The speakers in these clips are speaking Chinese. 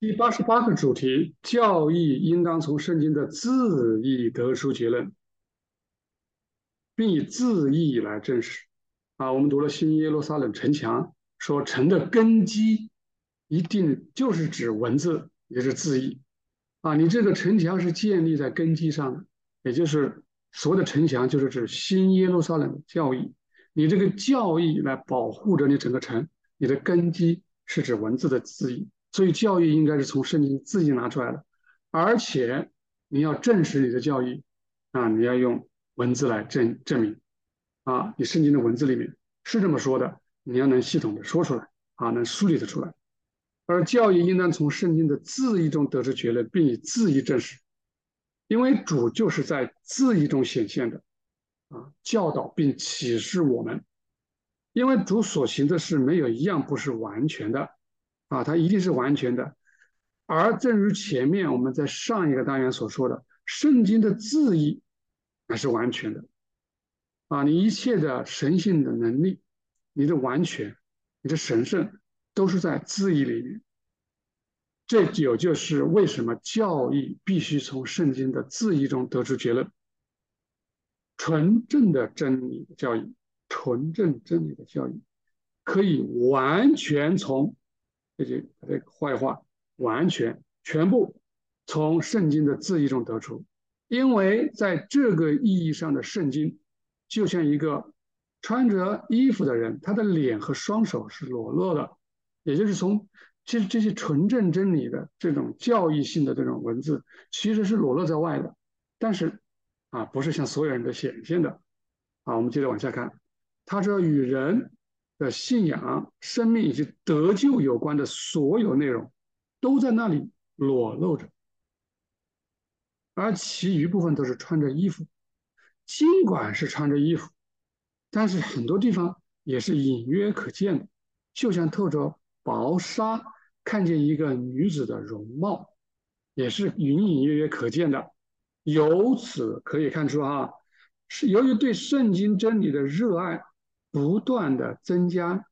第八十八个主题：教义应当从圣经的字义得出结论，并以字义来证实。啊，我们读了新耶路撒冷城墙，说城的根基一定就是指文字，也是字义。啊，你这个城墙是建立在根基上的，也就是所谓的城墙，就是指新耶路撒冷教义。你这个教义来保护着你整个城，你的根基是指文字的字义。所以教育应该是从圣经自己拿出来的，而且你要证实你的教育啊，你要用文字来证证明啊，你圣经的文字里面是这么说的，你要能系统的说出来啊，能梳理的出来。而教育应当从圣经的字义中得出结论，并以字义证实，因为主就是在字义中显现的啊，教导并启示我们，因为主所行的事没有一样不是完全的。啊，它一定是完全的，而正如前面我们在上一个单元所说的，圣经的字义还是完全的。啊，你一切的神性的能力，你的完全，你的神圣，都是在字义里面。这有就是为什么教义必须从圣经的字义中得出结论。纯正的真理的教义，纯正真理的教义，可以完全从。这些这个坏话完全全部从圣经的字义中得出，因为在这个意义上的圣经，就像一个穿着衣服的人，他的脸和双手是裸露的，也就是从其实这些纯正真理的这种教义性的这种文字，其实是裸露在外的，但是啊，不是向所有人都显现的。好，我们接着往下看，他说与人。的信仰、生命以及得救有关的所有内容，都在那里裸露着，而其余部分都是穿着衣服。尽管是穿着衣服，但是很多地方也是隐约可见的，就像透着薄纱，看见一个女子的容貌，也是隐隐约约可见的。由此可以看出，啊，是由于对圣经真理的热爱。不断的增加，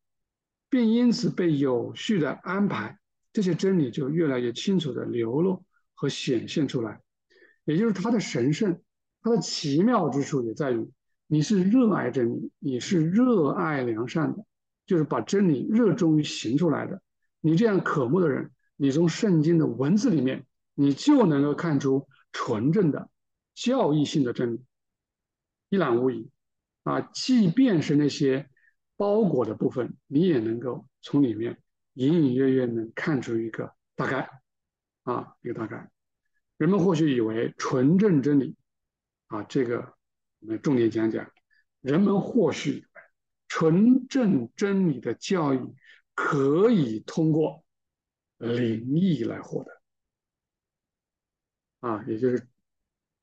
并因此被有序的安排，这些真理就越来越清楚的流露和显现出来。也就是它的神圣，它的奇妙之处也在于，你是热爱真理，你是热爱良善的，就是把真理热衷于行出来的。你这样渴慕的人，你从圣经的文字里面，你就能够看出纯正的教义性的真理，一览无遗。啊，即便是那些包裹的部分，你也能够从里面隐隐约约能看出一个大概，啊，一个大概。人们或许以为纯正真理，啊，这个我们重点讲讲。人们或许以为纯正真理的教育可以通过灵异来获得，啊，也就是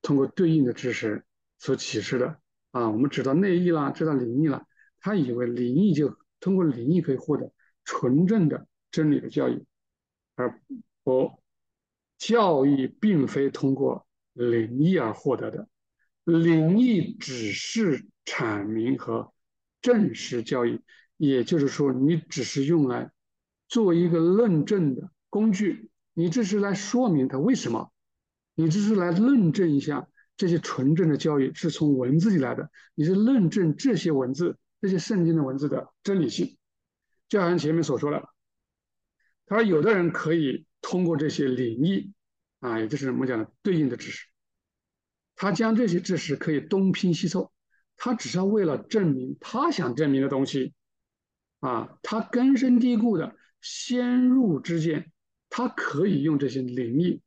通过对应的知识所启示的。啊，我们知道内意啦，知道灵异了，他以为灵异就通过灵异可以获得纯正的真理的教育，而不教育并非通过灵异而获得的，灵异只是阐明和证实教育，也就是说，你只是用来做一个论证的工具，你这是来说明它为什么，你这是来论证一下。这些纯正的教育是从文字里来的，你是论证这些文字、这些圣经的文字的真理性。就好像前面所说的，他说有的人可以通过这些灵异啊，也就是我们讲的对应的知识，他将这些知识可以东拼西凑，他只是为了证明他想证明的东西啊，他根深蒂固的先入之见，他可以用这些灵异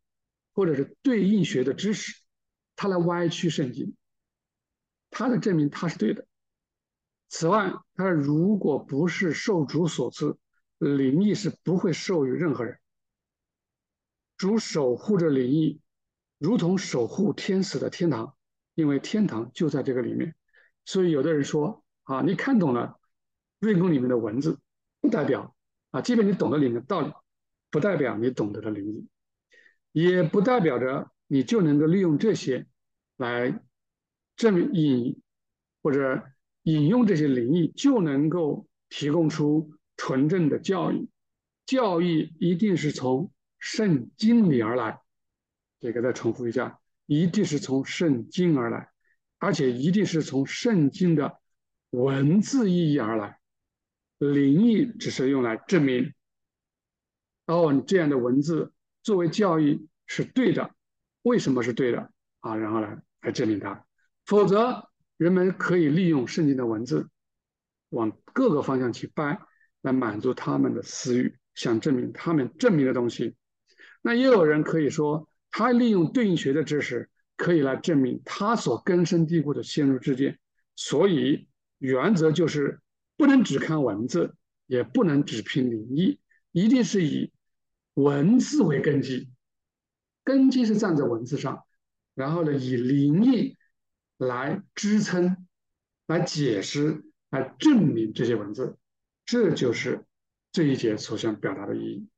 或者是对应学的知识。他来歪曲圣经，他的证明他是对的。此外，他说，如果不是受主所赐，灵异是不会授予任何人。主守护着灵异，如同守护天使的天堂，因为天堂就在这个里面。所以，有的人说啊，你看懂了瑞宫里面的文字，不代表啊，即便你懂得里面的道理，不代表你懂得的灵异，也不代表着。你就能够利用这些来证明引或者引用这些灵异，就能够提供出纯正的教育。教育一定是从圣经里而来。这个再重复一下，一定是从圣经而来，而且一定是从圣经的文字意义而来。灵异只是用来证明，哦，你这样的文字作为教育是对的，为什么是对的啊？然后来来证明它，否则人们可以利用圣经的文字往各个方向去掰，来满足他们的私欲，想证明他们证明的东西。那也有人可以说，他利用对应学的知识，可以来证明他所根深蒂固的先入之见。所以原则就是。不能只看文字，也不能只凭灵异，一定是以文字为根基，根基是站在文字上，然后呢，以灵异来支撑、来解释、来证明这些文字，这就是这一节所想表达的意义。